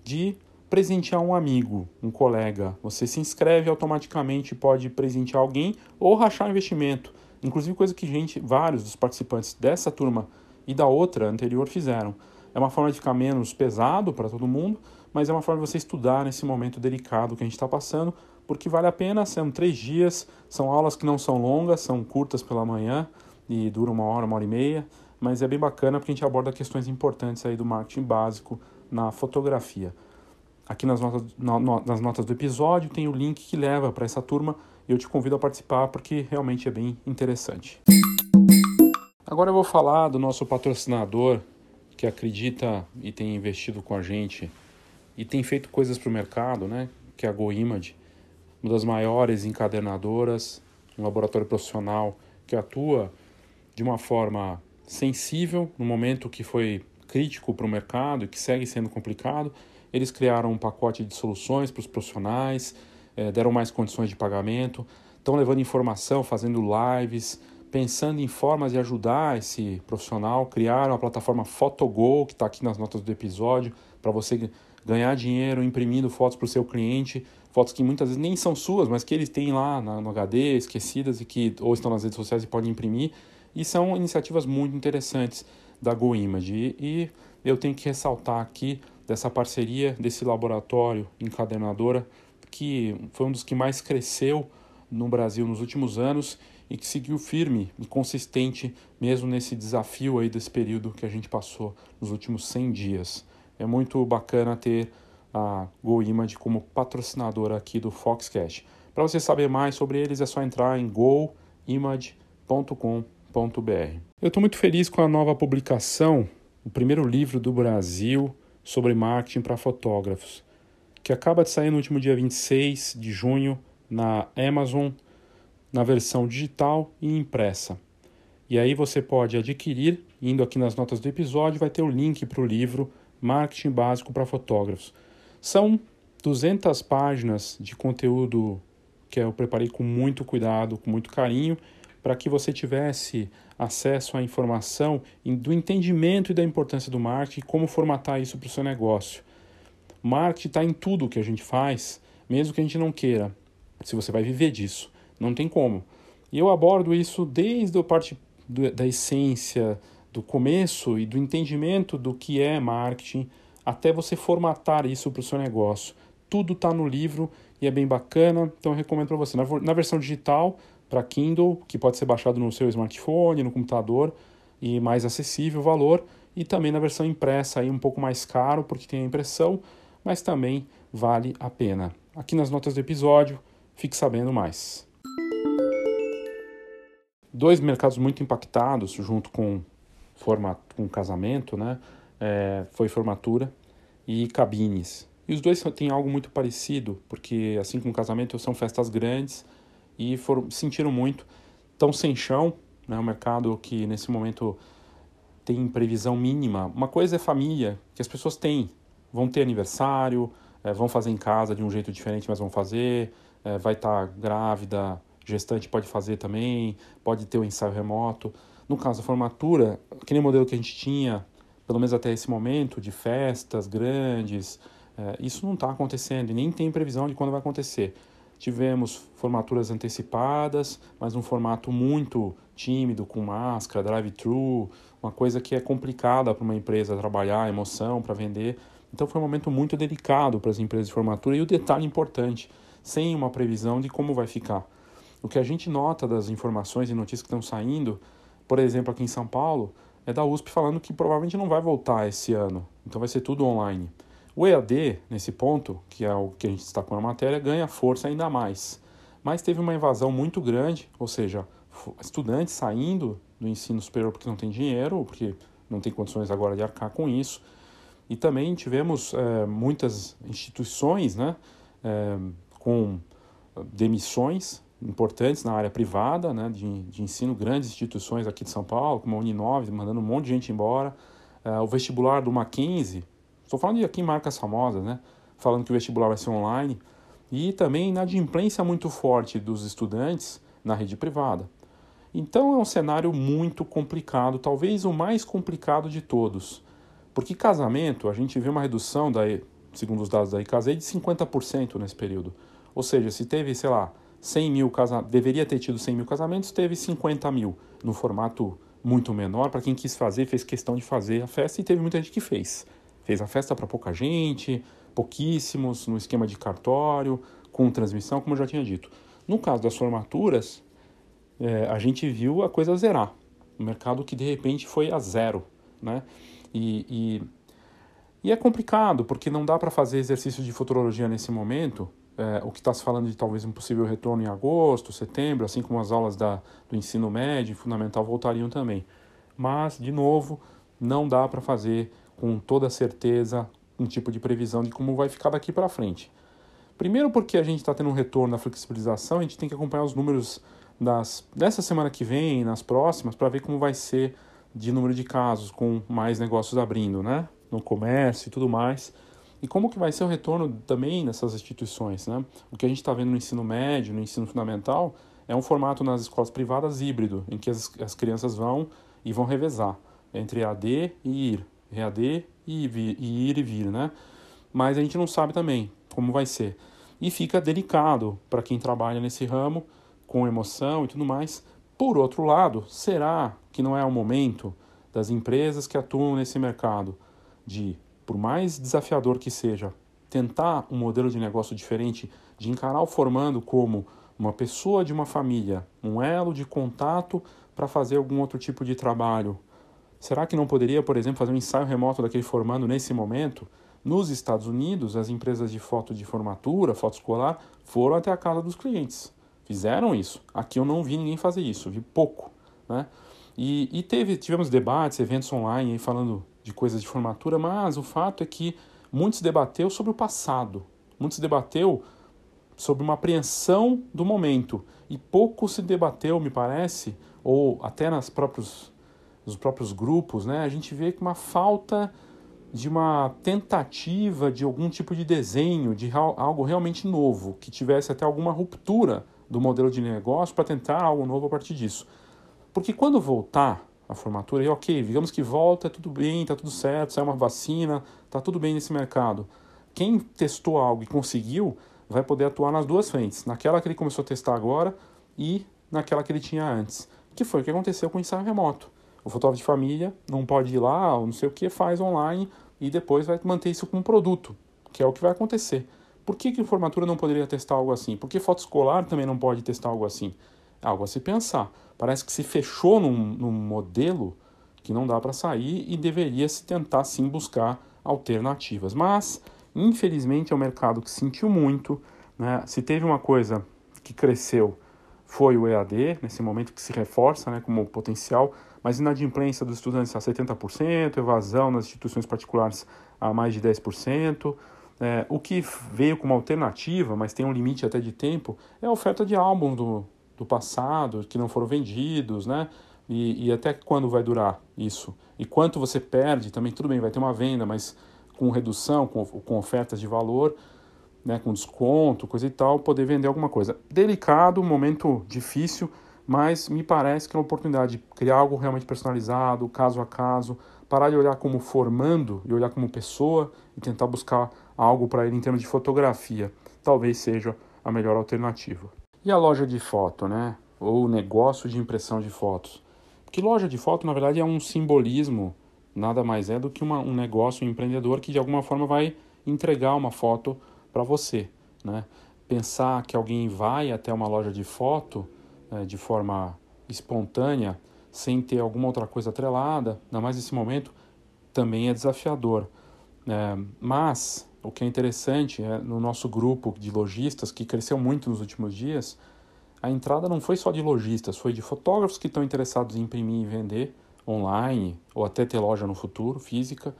de presentear um amigo, um colega. Você se inscreve automaticamente, pode presentear alguém ou rachar investimento. Inclusive coisa que gente, vários dos participantes dessa turma e da outra anterior fizeram. É uma forma de ficar menos pesado para todo mundo, mas é uma forma de você estudar nesse momento delicado que a gente está passando, porque vale a pena, são três dias, são aulas que não são longas, são curtas pela manhã e duram uma hora, uma hora e meia, mas é bem bacana porque a gente aborda questões importantes aí do marketing básico na fotografia. Aqui nas notas, nas notas do episódio tem o link que leva para essa turma e eu te convido a participar porque realmente é bem interessante. Agora eu vou falar do nosso patrocinador que acredita e tem investido com a gente e tem feito coisas para o mercado, né? Que é a GoImage, uma das maiores encadernadoras um laboratório profissional que atua de uma forma sensível no momento que foi crítico para o mercado e que segue sendo complicado. Eles criaram um pacote de soluções para os profissionais, é, deram mais condições de pagamento, estão levando informação, fazendo lives, pensando em formas de ajudar esse profissional. Criaram a plataforma Photogol, que está aqui nas notas do episódio, para você ganhar dinheiro imprimindo fotos para o seu cliente, fotos que muitas vezes nem são suas, mas que eles têm lá no HD, esquecidas e que ou estão nas redes sociais e podem imprimir. E são iniciativas muito interessantes da GoImage. E, e eu tenho que ressaltar aqui dessa parceria, desse laboratório encadernadora, que foi um dos que mais cresceu no Brasil nos últimos anos e que seguiu firme e consistente mesmo nesse desafio aí desse período que a gente passou nos últimos 100 dias. É muito bacana ter a GoImage como patrocinadora aqui do Foxcast. Para você saber mais sobre eles é só entrar em goimage.com.br. Eu estou muito feliz com a nova publicação, o primeiro livro do Brasil sobre marketing para fotógrafos, que acaba de sair no último dia 26 de junho na Amazon, na versão digital e impressa. E aí você pode adquirir, indo aqui nas notas do episódio, vai ter o link para o livro Marketing Básico para Fotógrafos. São 200 páginas de conteúdo que eu preparei com muito cuidado, com muito carinho, para que você tivesse acesso à informação do entendimento e da importância do marketing como formatar isso para o seu negócio. Marketing está em tudo que a gente faz, mesmo que a gente não queira, se você vai viver disso. Não tem como. E eu abordo isso desde a parte da essência, do começo e do entendimento do que é marketing, até você formatar isso para o seu negócio. Tudo está no livro e é bem bacana, então eu recomendo para você. Na, na versão digital, para Kindle, que pode ser baixado no seu smartphone, no computador, e mais acessível o valor, e também na versão impressa, aí um pouco mais caro, porque tem a impressão, mas também vale a pena. Aqui nas notas do episódio, fique sabendo mais. Dois mercados muito impactados, junto com, formato, com casamento, né? É, foi formatura e cabines. E os dois têm algo muito parecido, porque assim como casamento são festas grandes e foram, sentiram muito. Estão sem chão, né? mercado que nesse momento tem previsão mínima. Uma coisa é família, que as pessoas têm, vão ter aniversário, é, vão fazer em casa de um jeito diferente, mas vão fazer, é, vai estar tá grávida, gestante pode fazer também, pode ter o um ensaio remoto. No caso da formatura, aquele modelo que a gente tinha, pelo menos até esse momento, de festas grandes, é, isso não está acontecendo e nem tem previsão de quando vai acontecer. Tivemos formaturas antecipadas, mas um formato muito tímido, com máscara, drive-thru, uma coisa que é complicada para uma empresa trabalhar, emoção para vender. Então foi um momento muito delicado para as empresas de formatura e o detalhe importante, sem uma previsão de como vai ficar. O que a gente nota das informações e notícias que estão saindo, por exemplo, aqui em São Paulo, é da USP falando que provavelmente não vai voltar esse ano, então vai ser tudo online. O EAD, nesse ponto, que é o que a gente destacou na matéria, ganha força ainda mais. Mas teve uma invasão muito grande, ou seja, estudantes saindo do ensino superior porque não tem dinheiro, porque não tem condições agora de arcar com isso. E também tivemos é, muitas instituições né, é, com demissões importantes na área privada, né, de, de ensino, grandes instituições aqui de São Paulo, como a Uninove, mandando um monte de gente embora. É, o vestibular do Mackenzie, Estou falando de aqui marcas famosas, né? Falando que o vestibular vai ser online. E também inadimplência muito forte dos estudantes na rede privada. Então é um cenário muito complicado, talvez o mais complicado de todos. Porque casamento, a gente vê uma redução, da, segundo os dados da ICASEI, de 50% nesse período. Ou seja, se teve, sei lá, 100 mil casamentos, deveria ter tido 100 mil casamentos, teve 50 mil, no formato muito menor, para quem quis fazer, fez questão de fazer a festa e teve muita gente que fez. Fez a festa para pouca gente, pouquíssimos, no esquema de cartório, com transmissão, como eu já tinha dito. No caso das formaturas, é, a gente viu a coisa zerar. O mercado que de repente foi a zero. Né? E, e, e é complicado, porque não dá para fazer exercício de futurologia nesse momento. É, o que está se falando de talvez um possível retorno em agosto, setembro, assim como as aulas da, do ensino médio e fundamental voltariam também. Mas, de novo, não dá para fazer com toda certeza um tipo de previsão de como vai ficar daqui para frente. Primeiro porque a gente está tendo um retorno da flexibilização, a gente tem que acompanhar os números das, dessa semana que vem, nas próximas, para ver como vai ser de número de casos com mais negócios abrindo, né? No comércio e tudo mais. E como que vai ser o retorno também nessas instituições, né? O que a gente está vendo no ensino médio, no ensino fundamental, é um formato nas escolas privadas híbrido, em que as, as crianças vão e vão revezar entre AD e IR. EAD e, e ir e vir, né? Mas a gente não sabe também como vai ser. E fica delicado para quem trabalha nesse ramo, com emoção e tudo mais. Por outro lado, será que não é o momento das empresas que atuam nesse mercado de, por mais desafiador que seja, tentar um modelo de negócio diferente, de encarar o formando como uma pessoa de uma família, um elo de contato para fazer algum outro tipo de trabalho. Será que não poderia, por exemplo, fazer um ensaio remoto daquele formando nesse momento? Nos Estados Unidos, as empresas de foto de formatura, foto escolar, foram até a casa dos clientes. Fizeram isso. Aqui eu não vi ninguém fazer isso, vi pouco. Né? E, e teve, tivemos debates, eventos online falando de coisas de formatura, mas o fato é que muito se debateu sobre o passado, muito se debateu sobre uma apreensão do momento e pouco se debateu, me parece, ou até nas próprios, nos próprios grupos, né, a gente vê que uma falta de uma tentativa de algum tipo de desenho, de algo realmente novo, que tivesse até alguma ruptura do modelo de negócio para tentar algo novo a partir disso. Porque quando voltar a formatura, e ok, digamos que volta, tudo bem, está tudo certo, sai uma vacina, está tudo bem nesse mercado. Quem testou algo e conseguiu, vai poder atuar nas duas frentes, naquela que ele começou a testar agora e naquela que ele tinha antes, que foi o que aconteceu com o ensaio remoto. O fotógrafo de família não pode ir lá, ou não sei o que, faz online e depois vai manter isso como produto, que é o que vai acontecer. Por que, que formatura não poderia testar algo assim? Por que foto escolar também não pode testar algo assim? Algo a se pensar. Parece que se fechou num, num modelo que não dá para sair e deveria se tentar sim buscar alternativas. Mas, infelizmente, é um mercado que sentiu muito. Né? Se teve uma coisa que cresceu, foi o EAD, nesse momento que se reforça né, como potencial, mas inadimplência dos estudantes a 70%, evasão nas instituições particulares a mais de 10%. É, o que veio como alternativa, mas tem um limite até de tempo, é a oferta de álbuns do, do passado que não foram vendidos, né? E, e, até quando vai durar isso? E quanto você perde também, tudo bem, vai ter uma venda, mas com redução, com, com ofertas de valor, né, com desconto, coisa e tal, poder vender alguma coisa. Delicado, momento difícil, mas me parece que é uma oportunidade de criar algo realmente personalizado, caso a caso, parar de olhar como formando e olhar como pessoa e tentar buscar algo para ele em termos de fotografia. Talvez seja a melhor alternativa. E a loja de foto, né? Ou negócio de impressão de fotos. Porque loja de foto, na verdade, é um simbolismo, nada mais é do que uma, um negócio, um empreendedor que de alguma forma vai entregar uma foto para você, né? Pensar que alguém vai até uma loja de foto é, de forma espontânea, sem ter alguma outra coisa atrelada, ainda mais nesse momento, também é desafiador. É, mas o que é interessante é no nosso grupo de lojistas, que cresceu muito nos últimos dias, a entrada não foi só de lojistas, foi de fotógrafos que estão interessados em imprimir e vender online, ou até ter loja no futuro, física,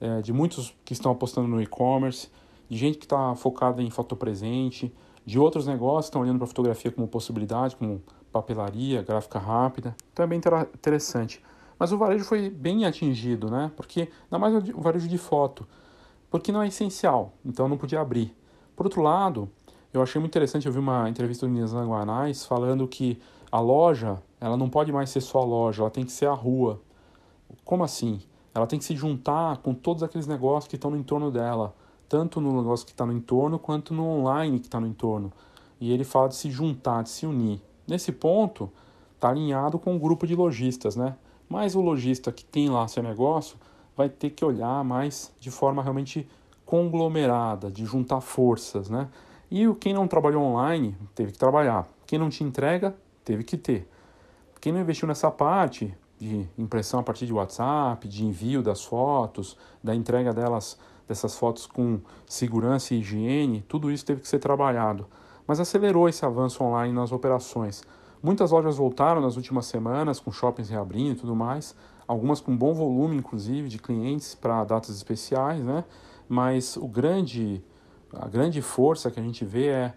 é, de muitos que estão apostando no e-commerce, de gente que está focada em foto presente, de outros negócios que estão olhando para a fotografia como possibilidade, como papelaria, gráfica rápida. Então é bem interessante. Mas o varejo foi bem atingido, né? Porque, ainda mais o varejo de foto, porque não é essencial, então não podia abrir. Por outro lado, eu achei muito interessante, eu vi uma entrevista do Nizam Guanais falando que a loja, ela não pode mais ser só a loja, ela tem que ser a rua. Como assim? Ela tem que se juntar com todos aqueles negócios que estão no entorno dela tanto no negócio que está no entorno quanto no online que está no entorno. E ele fala de se juntar, de se unir. Nesse ponto, está alinhado com o grupo de lojistas, né? Mas o lojista que tem lá seu negócio vai ter que olhar mais de forma realmente conglomerada, de juntar forças, né? E quem não trabalhou online teve que trabalhar. Quem não te entrega, teve que ter. Quem não investiu nessa parte de impressão a partir de WhatsApp, de envio das fotos, da entrega delas dessas fotos com segurança e higiene, tudo isso teve que ser trabalhado. Mas acelerou esse avanço online nas operações. Muitas lojas voltaram nas últimas semanas, com shoppings reabrindo e tudo mais, algumas com bom volume, inclusive, de clientes para datas especiais, né? Mas o grande, a grande força que a gente vê é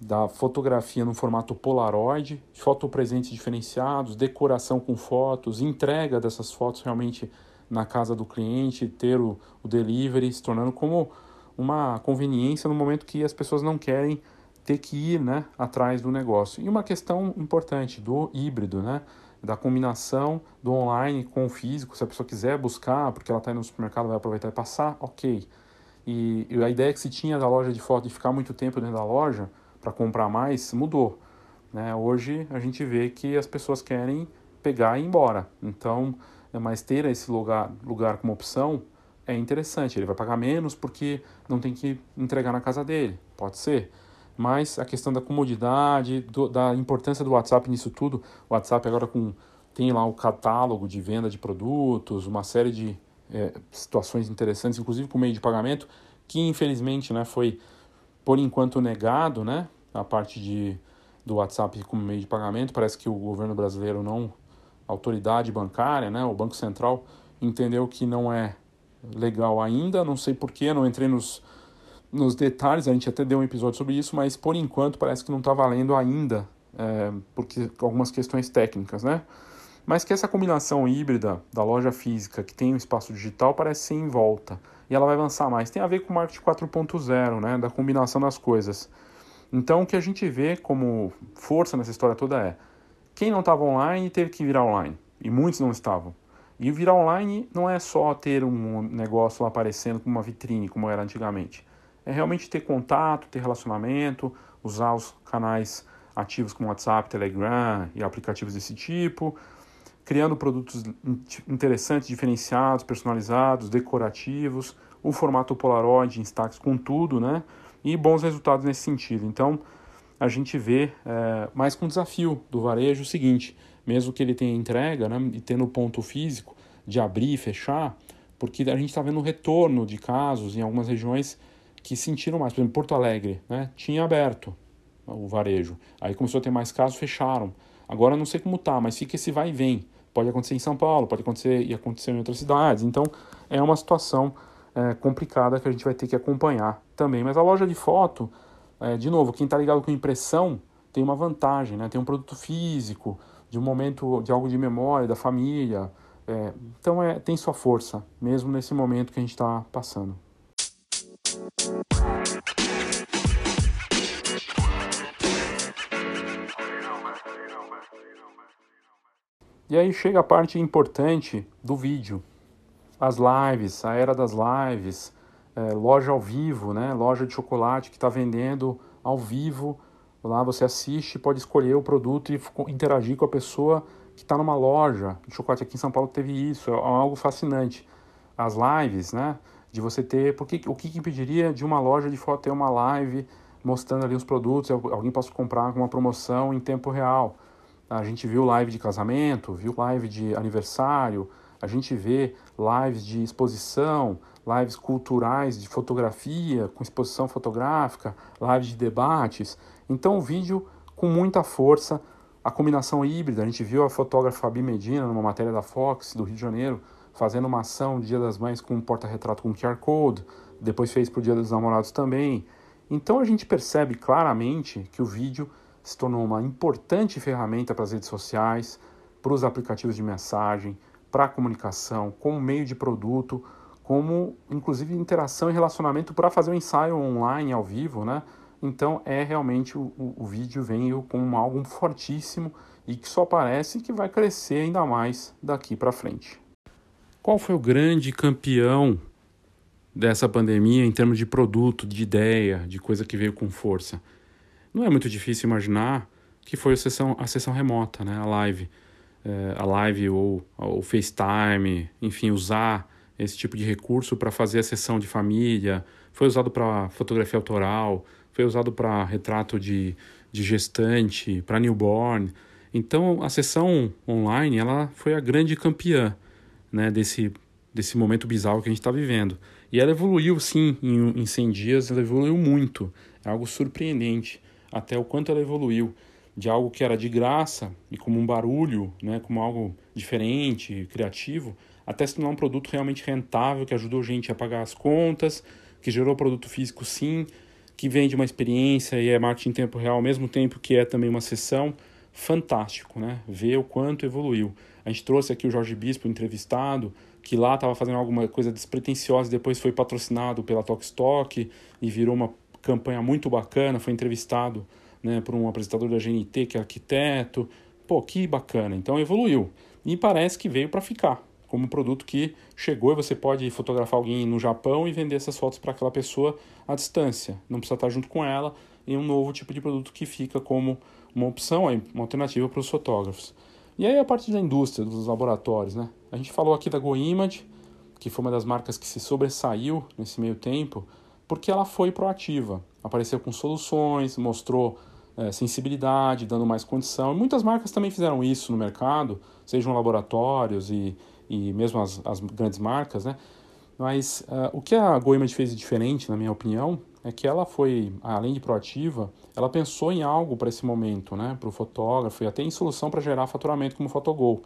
da fotografia no formato Polaroid, fotopresentes diferenciados, decoração com fotos, entrega dessas fotos realmente na casa do cliente, ter o, o delivery, se tornando como uma conveniência no momento que as pessoas não querem ter que ir né, atrás do negócio. E uma questão importante do híbrido, né, da combinação do online com o físico, se a pessoa quiser buscar, porque ela está indo no supermercado, vai aproveitar e passar, ok. E, e a ideia que se tinha da loja de foto de ficar muito tempo dentro da loja para comprar mais mudou. Né? Hoje a gente vê que as pessoas querem pegar e ir embora. Então, é mas ter esse lugar, lugar como opção é interessante. Ele vai pagar menos porque não tem que entregar na casa dele. Pode ser. Mas a questão da comodidade, do, da importância do WhatsApp nisso tudo. O WhatsApp agora com, tem lá o catálogo de venda de produtos, uma série de é, situações interessantes, inclusive com meio de pagamento, que infelizmente né, foi por enquanto negado, né, a parte de, do WhatsApp como meio de pagamento. Parece que o governo brasileiro não, a autoridade bancária, né, o Banco Central, entendeu que não é legal ainda. Não sei porquê, não entrei nos, nos detalhes, a gente até deu um episódio sobre isso, mas por enquanto parece que não está valendo ainda, é, porque algumas questões técnicas, né? Mas que essa combinação híbrida da loja física que tem o espaço digital parece ser em volta. E ela vai avançar mais. Tem a ver com o marketing 4.0, né? Da combinação das coisas. Então o que a gente vê como força nessa história toda é quem não estava online teve que virar online. E muitos não estavam. E virar online não é só ter um negócio lá aparecendo como uma vitrine, como era antigamente. É realmente ter contato, ter relacionamento, usar os canais ativos como WhatsApp, Telegram e aplicativos desse tipo, criando produtos interessantes, diferenciados, personalizados, decorativos, o formato Polaroid destaques com tudo, né? E bons resultados nesse sentido. Então, a gente vê é, mais com o desafio do varejo o seguinte: mesmo que ele tenha entrega, né, e tendo ponto físico de abrir e fechar, porque a gente está vendo um retorno de casos em algumas regiões que sentiram mais. Por exemplo, Porto Alegre, né, tinha aberto o varejo, aí começou a ter mais casos, fecharam. Agora não sei como tá, mas fica esse vai e vem. Pode acontecer em São Paulo, pode acontecer e acontecer em outras cidades. Então é uma situação é, complicada que a gente vai ter que acompanhar também. Mas a loja de foto, é, de novo, quem está ligado com impressão tem uma vantagem, né? Tem um produto físico, de um momento de algo de memória da família. É, então é, tem sua força, mesmo nesse momento que a gente está passando. E aí chega a parte importante do vídeo. As lives, a era das lives, é, loja ao vivo, né? loja de chocolate que está vendendo ao vivo Lá você assiste, pode escolher o produto e interagir com a pessoa que está numa loja. O chocolate aqui em São Paulo teve isso, é algo fascinante. As lives, né? De você ter. Porque, o que impediria de uma loja de foto ter uma live mostrando ali os produtos, alguém possa comprar com uma promoção em tempo real. A gente viu live de casamento, viu live de aniversário, a gente vê lives de exposição, lives culturais de fotografia, com exposição fotográfica, lives de debates. Então o vídeo com muita força, a combinação híbrida, a gente viu a fotógrafa Fabi Medina numa matéria da Fox do Rio de Janeiro, fazendo uma ação Dia das Mães com um porta-retrato com QR Code, depois fez para o Dia dos Namorados também. Então a gente percebe claramente que o vídeo se tornou uma importante ferramenta para as redes sociais, para os aplicativos de mensagem, para a comunicação, como meio de produto, como inclusive interação e relacionamento para fazer um ensaio online ao vivo, né? Então é realmente o, o, o vídeo vem com algo fortíssimo e que só parece que vai crescer ainda mais daqui para frente. Qual foi o grande campeão dessa pandemia em termos de produto, de ideia, de coisa que veio com força? Não é muito difícil imaginar que foi a sessão, a sessão remota, né? a live. É, a live ou o FaceTime, enfim, usar esse tipo de recurso para fazer a sessão de família, foi usado para fotografia autoral, foi usado para retrato de, de gestante, para newborn. Então, a sessão online ela foi a grande campeã né, desse, desse momento bizarro que a gente está vivendo. E ela evoluiu, sim, em, em 100 dias, ela evoluiu muito. É algo surpreendente, até o quanto ela evoluiu. De algo que era de graça e como um barulho, né, como algo diferente, criativo, até se tornar um produto realmente rentável, que ajudou gente a pagar as contas, que gerou produto físico sim, que vende uma experiência e é marketing em tempo real ao mesmo tempo que é também uma sessão, fantástico, né? Ver o quanto evoluiu. A gente trouxe aqui o Jorge Bispo entrevistado, que lá estava fazendo alguma coisa despretensiosa, depois foi patrocinado pela Talkstock e virou uma campanha muito bacana, foi entrevistado né, por um apresentador da GNT que é arquiteto. Pô, que bacana. Então evoluiu. E parece que veio para ficar como um produto que chegou e você pode fotografar alguém no Japão e vender essas fotos para aquela pessoa à distância. Não precisa estar junto com ela em um novo tipo de produto que fica como uma opção, uma alternativa para os fotógrafos. E aí a parte da indústria, dos laboratórios, né? A gente falou aqui da GoImage, que foi uma das marcas que se sobressaiu nesse meio tempo, porque ela foi proativa. Apareceu com soluções, mostrou é, sensibilidade, dando mais condição. E muitas marcas também fizeram isso no mercado, sejam laboratórios e, e mesmo as, as grandes marcas, né? Mas uh, o que a GoImage fez de diferente, na minha opinião, é que ela foi, além de proativa, ela pensou em algo para esse momento, né? Para o fotógrafo e até em solução para gerar faturamento como Photogol.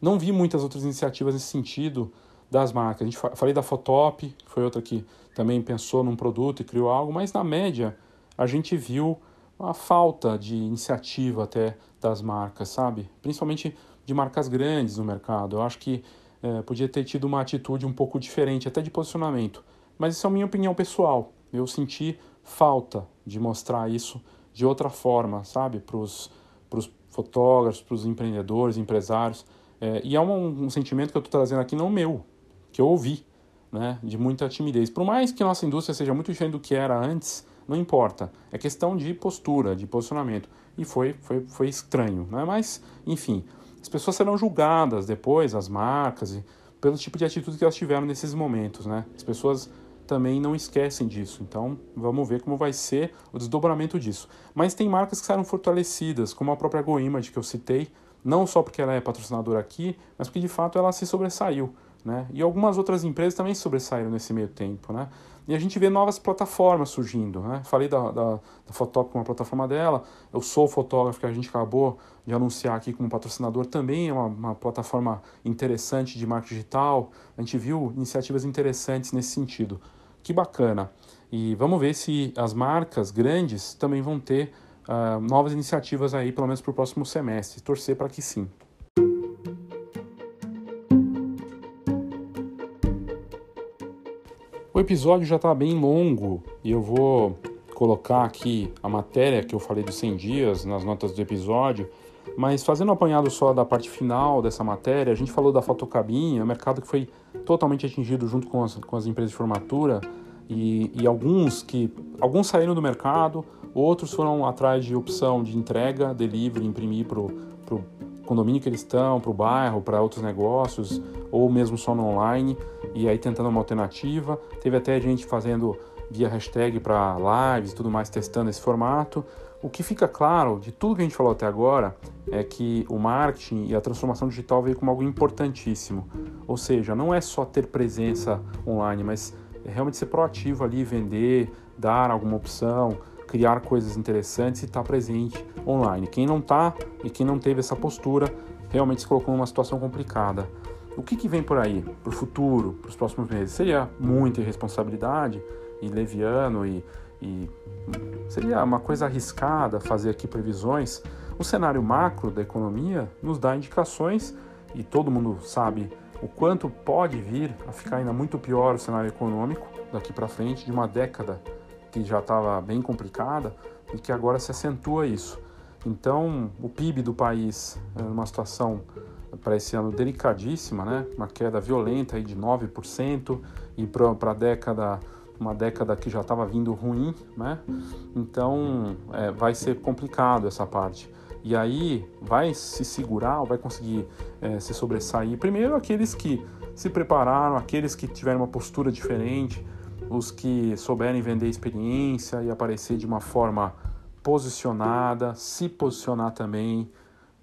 Não vi muitas outras iniciativas nesse sentido das marcas. A gente falei da Fotop, que foi outra que também pensou num produto e criou algo, mas na média a gente viu a falta de iniciativa até das marcas, sabe? Principalmente de marcas grandes no mercado. Eu acho que é, podia ter tido uma atitude um pouco diferente, até de posicionamento. Mas isso é a minha opinião pessoal. Eu senti falta de mostrar isso de outra forma, sabe? Para os fotógrafos, para os empreendedores, empresários. É, e é um, um, sentimento que eu estou trazendo aqui, não meu, que eu ouvi, né? De muita timidez. Por mais que nossa indústria seja muito diferente do que era antes, não importa. É questão de postura, de posicionamento. E foi, foi, foi estranho, né? Mas, enfim, as pessoas serão julgadas depois, as marcas, pelo tipo de atitude que elas tiveram nesses momentos, né? As pessoas também não esquecem disso. Então, vamos ver como vai ser o desdobramento disso. Mas tem marcas que saíram fortalecidas, como a própria GoImage que eu citei, não só porque ela é patrocinadora aqui, mas porque de fato ela se sobressaiu. Né? E algumas outras empresas também sobressaíram nesse meio tempo. Né? E a gente vê novas plataformas surgindo. Né? Falei da, da, da Fotop como uma plataforma dela, eu sou fotógrafo que a gente acabou de anunciar aqui como patrocinador, também é uma, uma plataforma interessante de marketing digital. A gente viu iniciativas interessantes nesse sentido. Que bacana. E vamos ver se as marcas grandes também vão ter uh, novas iniciativas aí, pelo menos para o próximo semestre. Torcer para que sim. O episódio já está bem longo e eu vou colocar aqui a matéria que eu falei dos 100 dias nas notas do episódio, mas fazendo um apanhado só da parte final dessa matéria, a gente falou da fotocabinha, mercado que foi totalmente atingido junto com as, com as empresas de formatura e, e alguns que alguns saíram do mercado, outros foram atrás de opção de entrega, delivery, imprimir para o condomínio que eles estão, para o bairro, para outros negócios, ou mesmo só no online, e aí tentando uma alternativa. Teve até gente fazendo via hashtag para lives e tudo mais, testando esse formato. O que fica claro de tudo que a gente falou até agora é que o marketing e a transformação digital veio como algo importantíssimo. Ou seja, não é só ter presença online, mas realmente ser proativo ali, vender, dar alguma opção, criar coisas interessantes e estar tá presente online. Quem não está e quem não teve essa postura realmente se colocou numa situação complicada. O que, que vem por aí, para o futuro, para os próximos meses? Seria muita irresponsabilidade e leviano e, e seria uma coisa arriscada fazer aqui previsões. O cenário macro da economia nos dá indicações e todo mundo sabe o quanto pode vir a ficar ainda muito pior o cenário econômico daqui para frente, de uma década que já estava bem complicada e que agora se acentua isso. Então, o PIB do país é uma situação para esse ano delicadíssima, né? Uma queda violenta aí de 9% e para a década uma década que já estava vindo ruim, né? Então é, vai ser complicado essa parte. E aí vai se segurar, vai conseguir é, se sobressair. Primeiro aqueles que se prepararam, aqueles que tiveram uma postura diferente, os que souberem vender experiência e aparecer de uma forma posicionada, se posicionar também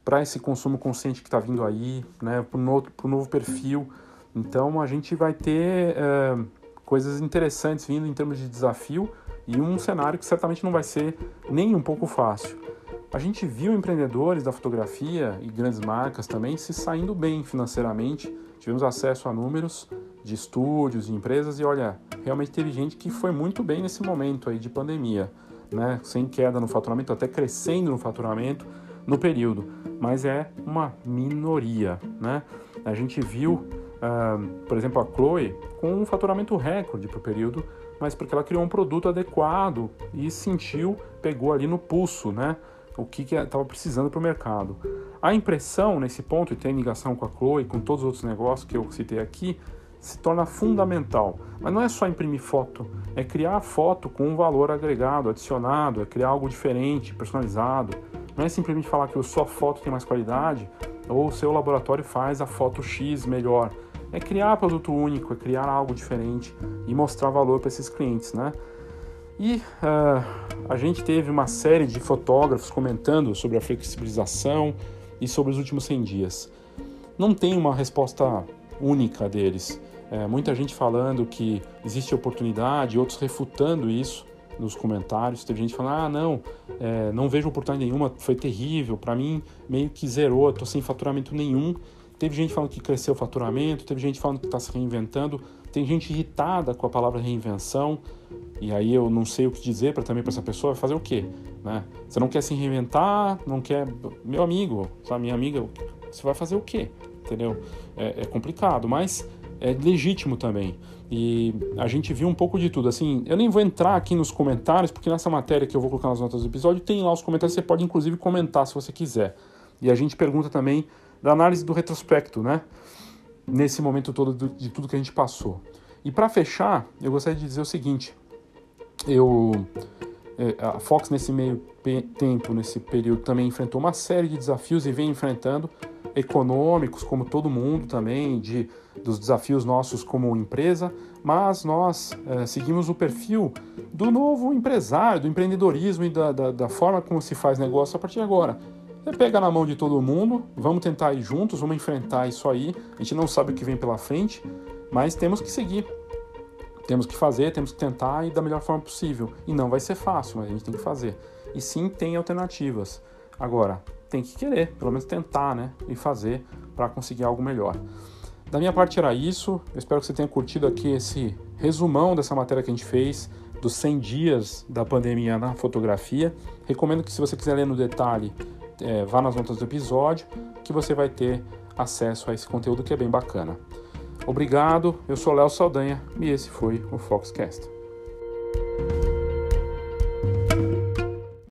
para esse consumo consciente que está vindo aí, né, para o novo, perfil. Então a gente vai ter é, coisas interessantes vindo em termos de desafio e um cenário que certamente não vai ser nem um pouco fácil. a gente viu empreendedores da fotografia e grandes marcas também se saindo bem financeiramente. Tivemos acesso a números de estúdios, de empresas e olha, realmente teve gente que foi muito bem nesse momento aí de pandemia, né? Sem queda no faturamento, até crescendo no faturamento no período, mas é uma minoria, né? A gente viu, por exemplo, a Chloe com um faturamento recorde para o período, mas porque ela criou um produto adequado e sentiu, pegou ali no pulso, né? o que estava precisando para o mercado. A impressão nesse ponto, e tem ligação com a Chloe, com todos os outros negócios que eu citei aqui, se torna fundamental. Mas não é só imprimir foto, é criar foto com um valor agregado, adicionado, é criar algo diferente, personalizado. Não é simplesmente falar que a sua foto tem mais qualidade ou o seu laboratório faz a foto X melhor. É criar produto único, é criar algo diferente e mostrar valor para esses clientes, né? E uh, a gente teve uma série de fotógrafos comentando sobre a flexibilização e sobre os últimos 100 dias. Não tem uma resposta única deles. É, muita gente falando que existe oportunidade, outros refutando isso nos comentários. Teve gente falando: ah, não, é, não vejo oportunidade nenhuma, foi terrível, para mim meio que zerou, estou sem faturamento nenhum. Teve gente falando que cresceu o faturamento, teve gente falando que está se reinventando, tem gente irritada com a palavra reinvenção. E aí eu não sei o que dizer para também para essa pessoa fazer o quê, né? Você não quer se reinventar, não quer, meu amigo, sabe, minha amiga, você vai fazer o quê? Entendeu? É, é complicado, mas é legítimo também. E a gente viu um pouco de tudo. Assim, eu nem vou entrar aqui nos comentários, porque nessa matéria que eu vou colocar nas notas do episódio, tem lá os comentários, você pode inclusive comentar se você quiser. E a gente pergunta também da análise do retrospecto, né? Nesse momento todo de tudo que a gente passou. E para fechar, eu gostaria de dizer o seguinte: eu é, a Fox nesse meio tempo, nesse período, também enfrentou uma série de desafios e vem enfrentando econômicos, como todo mundo também, de, dos desafios nossos como empresa, mas nós é, seguimos o perfil do novo empresário, do empreendedorismo e da, da, da, forma como se faz negócio a partir de agora. Você pega na mão de todo mundo, vamos tentar ir juntos, vamos enfrentar isso aí. A gente não sabe o que vem pela frente, mas temos que seguir. Temos que fazer, temos que tentar e da melhor forma possível. E não vai ser fácil, mas a gente tem que fazer. E sim, tem alternativas. Agora, tem que querer, pelo menos tentar, né? E fazer para conseguir algo melhor. Da minha parte era isso. Eu espero que você tenha curtido aqui esse resumão dessa matéria que a gente fez dos 100 dias da pandemia na fotografia. Recomendo que se você quiser ler no detalhe, é, vá nas notas do episódio, que você vai ter acesso a esse conteúdo que é bem bacana. Obrigado, eu sou Léo Saldanha e esse foi o Foxcast.